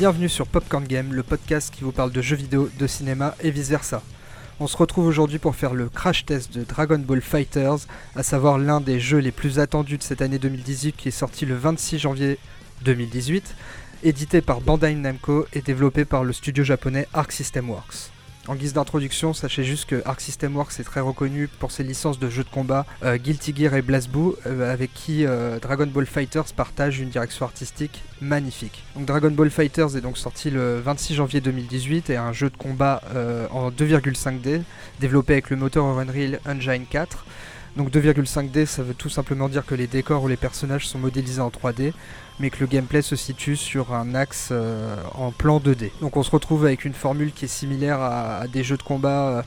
Bienvenue sur Popcorn Game, le podcast qui vous parle de jeux vidéo, de cinéma et vice versa. On se retrouve aujourd'hui pour faire le crash test de Dragon Ball Fighters, à savoir l'un des jeux les plus attendus de cette année 2018 qui est sorti le 26 janvier 2018, édité par Bandai Namco et développé par le studio japonais Arc System Works. En guise d'introduction, sachez juste que Arc System Works est très reconnu pour ses licences de jeux de combat euh, Guilty Gear et BlazBlue, euh, avec qui euh, Dragon Ball Fighters partage une direction artistique magnifique. Donc Dragon Ball Fighters est donc sorti le 26 janvier 2018 et un jeu de combat en 2,5D développé avec le moteur Unreal Engine 4. Donc 2,5D, ça veut tout simplement dire que les décors ou les personnages sont modélisés en 3D, mais que le gameplay se situe sur un axe euh, en plan 2D. Donc on se retrouve avec une formule qui est similaire à, des jeux de combat euh,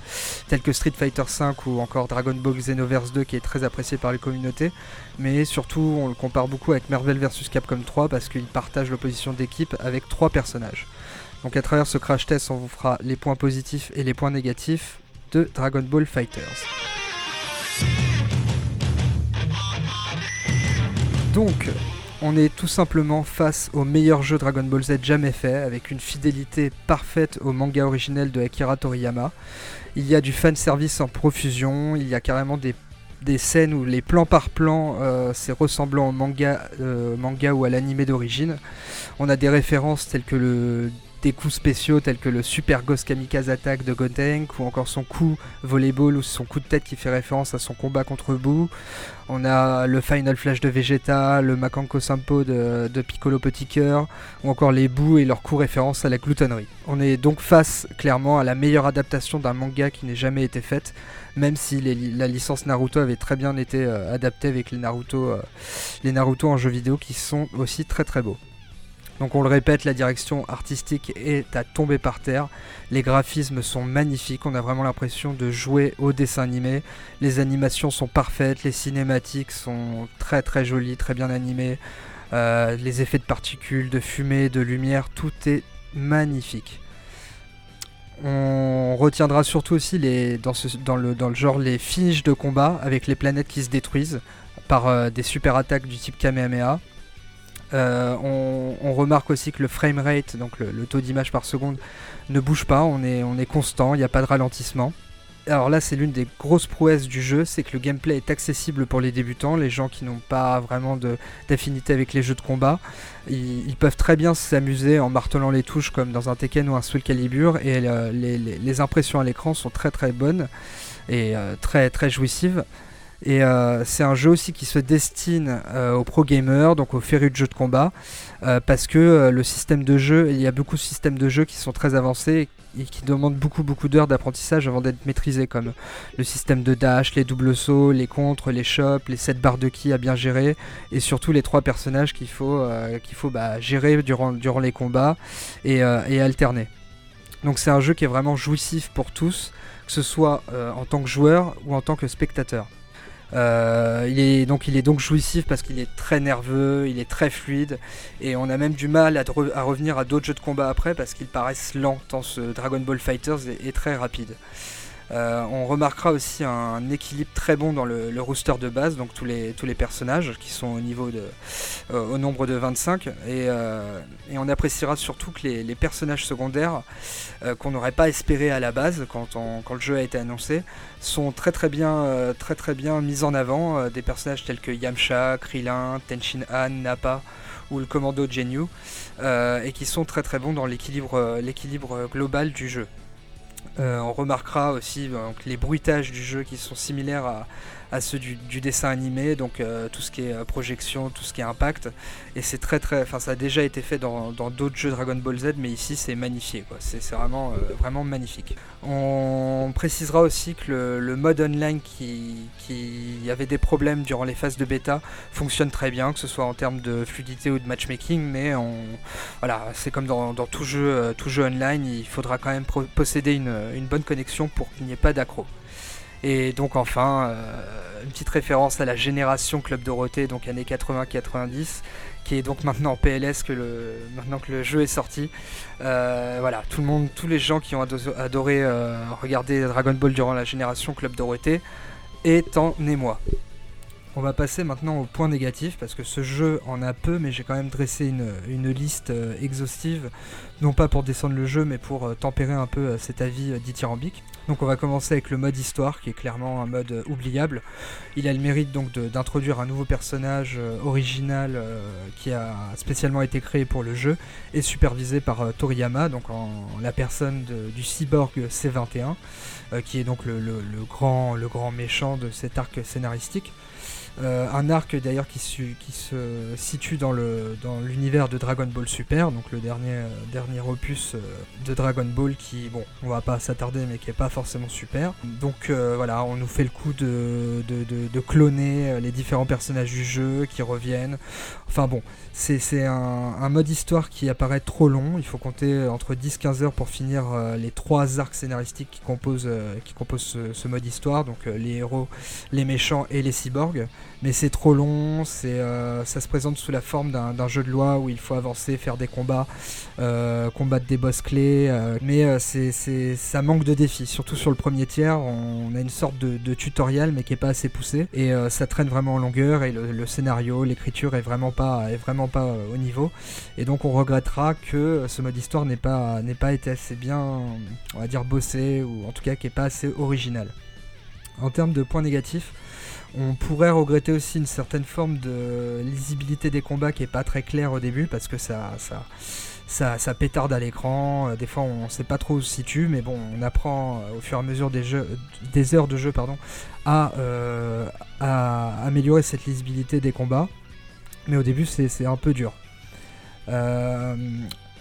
tels que Street Fighter V ou encore Dragon Ball Xenoverse 2 qui est très apprécié par les communautés, mais surtout on le compare beaucoup avec Marvel vs Capcom 3 parce qu'il partage l'opposition d'équipe avec trois personnages. Donc à travers ce crash test, on vous fera les points positifs et les points négatifs de Dragon Ball Fighters. Donc, on est tout simplement face au meilleur jeu Dragon Ball Z jamais fait, avec une fidélité parfaite au manga originel de Akira Toriyama. Il y a du fan service en profusion, il y a carrément des, scènes où les plans par plan euh, c'est ressemblant au manga, euh, manga ou à l'animé d'origine. On a des références telles que le des coups spéciaux tels que le Super Ghost Kamikaze Attack de Gotenk ou encore son coup volleyball ou son coup de tête qui fait référence à son combat contre Boo. On a le Final Flash de Vegeta, le Makanko Sampo de, Piccolo Petit Cœur ou encore les Boo et leurs coups référence à la gloutonnerie. On est donc face clairement à la meilleure adaptation d'un manga qui n'ait jamais été faite, même si la licence Naruto avait très bien été euh, adaptée avec les Naruto, euh, les Naruto en jeu vidéo qui sont aussi très très beaux. Donc on le répète, la direction artistique est à tomber par terre. Les graphismes sont magnifiques, on a vraiment l'impression de jouer au dessin animé. Les animations sont parfaites, les cinématiques sont très très jolies, très bien animées. Euh, les effets de particules, de fumée, de lumière, tout est magnifique. On retiendra surtout aussi dans, le, genre les finishes de combat avec les planètes qui se détruisent par euh, des super attaques du type Kamehameha. Euh, on, remarque aussi que le frame rate, donc le, taux d'image par seconde, ne bouge pas, on est, on est constant, il n'y a pas de ralentissement. Alors là, c'est l'une des grosses prouesses du jeu, c'est que le gameplay est accessible pour les débutants, les gens qui n'ont pas vraiment d'affinité avec les jeux de combat. Ils, peuvent très bien s'amuser en martelant les touches comme dans un Tekken ou un Soul Calibur, et euh, les, impressions à l'écran sont très très bonnes et euh, très très jouissives. Et euh, c'est un jeu aussi qui se destine euh, aux pro gamers, donc aux férus de jeux de combat, euh, parce que le système de jeu, il y a beaucoup de systèmes de jeu qui sont très avancés et qui demandent beaucoup beaucoup d'heures d'apprentissage avant d'être maîtrisés, comme le système de dash, les doubles sauts, les contres, les chops, les 7 barres de ki à bien gérer, et surtout les trois personnages qu'il faut, faut bah, gérer durant, durant les combats et, et alterner. Donc c'est un jeu qui est vraiment jouissif pour tous, que ce soit en tant que joueur ou en tant que spectateur. Euh, il est donc jouissif parce qu'il est très nerveux, il est très fluide et on a même du mal à, revenir à d'autres jeux de combat après parce qu'ils paraissent lents tant ce Dragon Ball Fighters est très rapide. Euh, on remarquera aussi un, équilibre très bon dans le, rooster de base, donc tous les, tous les personnages qui sont au, niveau de, euh, au nombre de 25. Euh, et, on appréciera surtout que les, personnages secondaires, qu'on n'aurait pas espéré à la base quand, le jeu a été annoncé, sont très très bien, très, très bien mis en avant. des personnages tels que Yamcha, Krillin, Tenshin Han, Nappa ou le commando Genyu, et qui sont très très bons dans l'équilibre global du jeu. Euh, on remarquera aussi euh, les bruitages du jeu qui sont similaires à, à ceux du, dessin animé, donc euh, tout ce qui est projection, tout ce qui est impact. Et c'est très très. Enfin, ça a déjà été fait dans d'autres jeux Dragon Ball Z, mais ici c'est magnifié, quoi. C'est vraiment, vraiment magnifique. On précisera aussi que le, mode online qui, avait des problèmes durant les phases de bêta fonctionne très bien, que ce soit en termes de fluidité ou de matchmaking, mais on, voilà, c'est comme dans, tout, jeu, tout online, il faudra quand même posséder une, une bonne connexion pour qu'il n'y ait pas d'accro. Et donc enfin, euh, une petite référence à la génération Club Dorothée, donc années 80-90, qui est donc maintenant en PLS que le, maintenant que le jeu est sorti. Euh, voilà, tout le monde, tous les gens qui ont adoré euh, regarder Dragon Ball durant la génération Club Dorothée, est en émoi. On va passer maintenant au point négatif parce que ce jeu en a peu, mais j'ai quand même dressé une, liste euh, exhaustive, non pas pour descendre le jeu, mais pour euh, tempérer un peu euh, cet avis dithyrambique. Donc on va commencer avec le mode histoire, qui est clairement un mode oubliable. Il a le mérite donc d'introduire un nouveau personnage original qui a spécialement été créé pour le jeu et supervisé par Toriyama, donc en, la personne du cyborg C21, qui est donc le, grand, le grand méchant de cet arc scénaristique. Euh, un arc d'ailleurs qui, se situe dans l'univers dans de Dragon Ball Super, donc le dernier, euh, dernier opus euh, de Dragon Ball qui, bon, on va pas s'attarder mais qui est pas forcément super. Donc voilà, on nous fait le coup de, de, de, cloner les différents personnages du jeu qui reviennent. Enfin bon, c'est un, un, mode histoire qui apparaît trop long, il faut compter entre 10-15 heures pour finir les trois arcs scénaristiques qui composent, qui composent ce, ce, mode histoire, donc les héros, les méchants et les cyborgs mais c'est trop long, euh, ça se présente sous la forme d'un, jeu de loi où il faut avancer, faire des combats, euh, combattre des boss clés, euh, mais c'est, ça manque de défis, surtout sur le premier tiers, on a une sorte de, tutoriel mais qui est pas assez poussé, et ça traîne vraiment en longueur, et le, scénario, l'écriture est vraiment pas, est vraiment pas au niveau, et donc on regrettera que ce mode histoire n'ait pas, pas été assez bien, on va dire, bossé, ou en tout cas qui est pas assez original. En termes de points négatifs, on pourrait regretter aussi une certaine forme de lisibilité des combats qui est pas très claire au début parce que ça, pétarde à l'écran. Euh, des fois, on ne sait pas trop où se situe, mais bon, on apprend euh, au fur et à mesure des, heures de jeu euh, à améliorer cette lisibilité des combats. Mais au début, c'est un peu dur.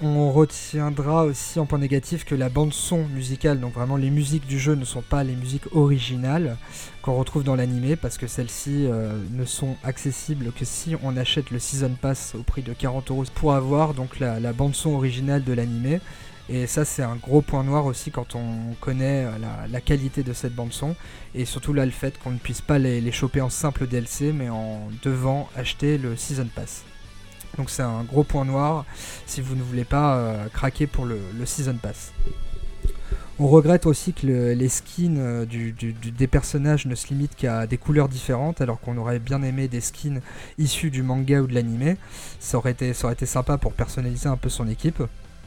On retiendra aussi en point négatif que la bande son musicale, donc vraiment les musiques du jeu ne sont pas les musiques originales qu'on retrouve dans l'animé parce que celles-ci euh, ne sont accessibles que si on achète le Season Pass au prix de 40 euros pour avoir donc la, bande son originale de l'animé. Et ça c'est un gros point noir aussi quand on connaît euh, la, qualité de cette bande son et surtout là le fait qu'on ne puisse pas les choper en simple DLC mais en devant acheter le Season Pass. Donc c'est un gros point noir si vous ne voulez pas euh, craquer pour le, Season Pass. On regrette aussi que les skins euh, des personnages ne se limitent qu'à des couleurs différentes, alors qu'on aurait bien aimé des skins issus du manga ou de l'anime. Ça, ça aurait été sympa pour personnaliser un peu son équipe.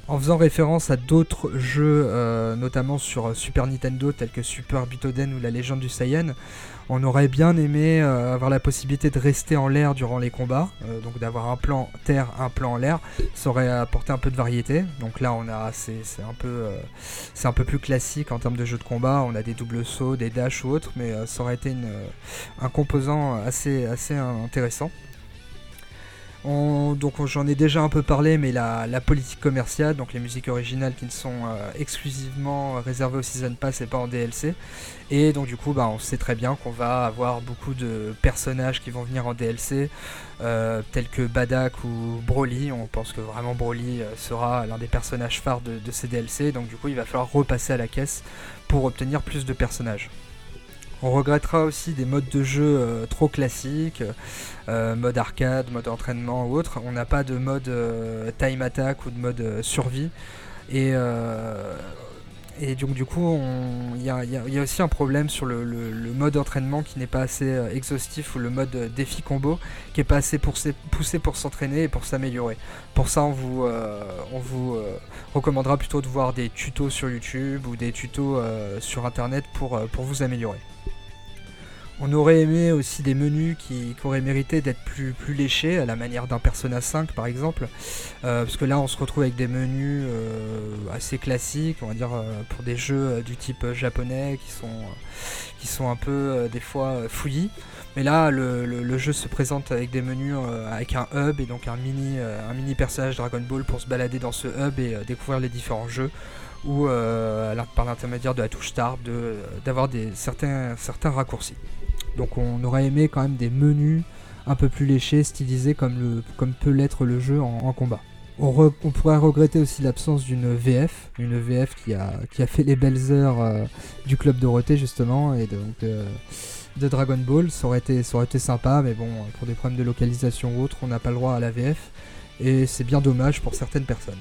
En faisant référence à d'autres jeux, euh, notamment sur Super Nintendo, tels que Super Butoden ou La Légende du Saiyan, on aurait bien aimé euh, avoir la possibilité de rester en l'air durant les combats, euh, donc d'avoir un plan terre, un plan en l'air, ça aurait apporté un peu de variété. Donc là, on a, c'est, un peu, euh, un peu plus classique en termes de jeu de combat. On a des doubles sauts, des dashs ou autres, mais ça aurait été un composant assez intéressant donc j'en ai déjà un peu parlé, mais la, politique commerciale, donc les musiques originales qui ne sont euh, exclusivement réservées au Season Pass et pas en DLC. Et donc du coup, bah, on sait très bien qu'on va avoir beaucoup de personnages qui vont venir en DLC, euh, tels que Badak ou Broly. On pense que vraiment Broly euh, sera l'un des personnages phares de, de ces DLC, donc du coup il va falloir repasser à la caisse pour obtenir plus de personnages. On regrettera aussi des modes de jeu euh, trop classiques, euh, mode arcade, mode entraînement ou autre. On n'a pas de mode euh, time attack ou de mode survie. Et, donc du coup, il y, a, aussi un problème sur le, mode entraînement qui n'est pas assez exhaustif ou le mode défi combo qui n'est pas assez poussé pour s'entraîner et pour s'améliorer. Pour ça, on vous, recommandera plutôt de voir des tutos sur YouTube ou des tutos sur Internet pour vous améliorer. On aurait aimé aussi des menus qui, auraient mérité d'être plus, léchés, à la manière d'un Persona 5 par exemple. Euh, parce que là, on se retrouve avec des menus euh, assez classiques, on va dire, euh, pour des jeux du type japonais qui sont, un peu des fois fouillis. Mais là, le, jeu se présente avec des menus avec un hub et donc un mini, personnage Dragon Ball pour se balader dans ce hub et découvrir les différents jeux ou par l'intermédiaire de la touche Start d'avoir certains, certains raccourcis. Donc on aurait aimé quand même des menus un peu plus léchés, stylisés comme, peut l'être le jeu en, combat. On, pourrait regretter aussi l'absence d'une VF, une VF qui a, fait les belles heures euh, du club Dorothée justement et donc de, Dragon Ball. Ça aurait, été, ça aurait été sympa, mais bon, pour des problèmes de localisation ou autre, on n'a pas le droit à la VF et c'est bien dommage pour certaines personnes.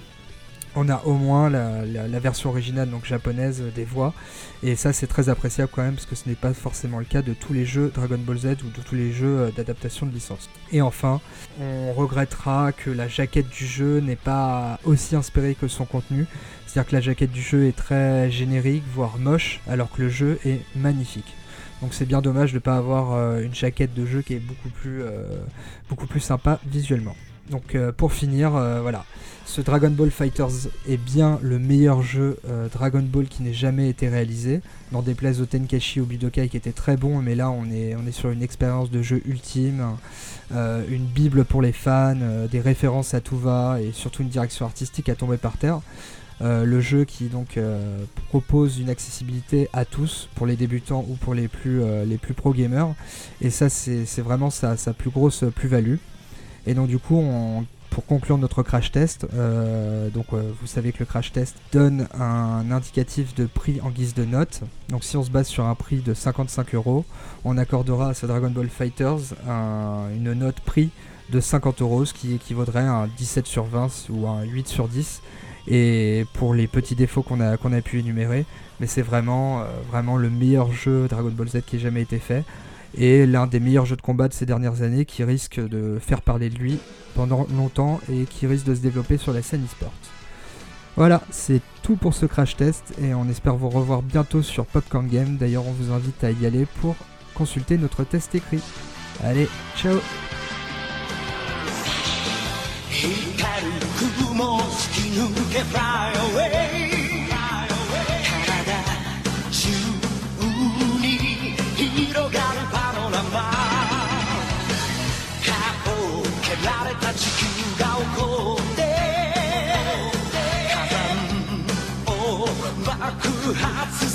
On a au moins la, version originale donc japonaise des voix et ça c'est très appréciable quand même parce que ce n'est pas forcément le cas de tous les jeux Dragon Ball Z ou de tous les jeux euh, d'adaptation de licence. Et enfin, on regrettera que la jaquette du jeu n'est pas aussi inspirée que son contenu, c'est-à-dire que la jaquette du jeu est très générique, voire moche, alors que le jeu est magnifique. Donc c'est bien dommage de ne pas avoir euh, une jaquette de jeu qui est beaucoup plus, euh, beaucoup plus sympa visuellement. Donc pour finir, voilà, ce Dragon Ball Fighters est bien le meilleur jeu euh, Dragon Ball qui n'ait jamais été réalisé. N'en déplaise au Tenkashi ou Budokai qui était très bon, mais là on est, on est sur une expérience de jeu ultime, euh, une bible pour les fans, euh, des références à tout va et surtout une direction artistique à tomber par terre. le jeu qui donc propose une accessibilité à tous pour les débutants ou pour les plus, plus pro gamers et ça c'est vraiment sa, sa, plus grosse plus-value et donc du coup pour conclure notre crash test, euh, donc euh, vous savez que le crash test donne un indicatif de prix en guise de note. Donc si on se base sur un prix de 55 euros, on accordera à ce Dragon Ball Fighters une note prix de 50 euros, ce qui équivaudrait à un 17 sur 20 ou un 8 sur 10. Et pour les petits défauts qu'on a, a pu énumérer, mais c'est vraiment, euh, vraiment le meilleur jeu Dragon Ball Z qui ait jamais été fait et l'un des meilleurs jeux de combat de ces dernières années qui risque de faire parler de lui pendant longtemps et qui risque de se développer sur la scène e-sport. Voilà, c'est tout pour ce crash test et on espère vous revoir bientôt sur Popcorn Game. D'ailleurs, on vous invite à y aller pour consulter notre test écrit. Allez, ciao Herz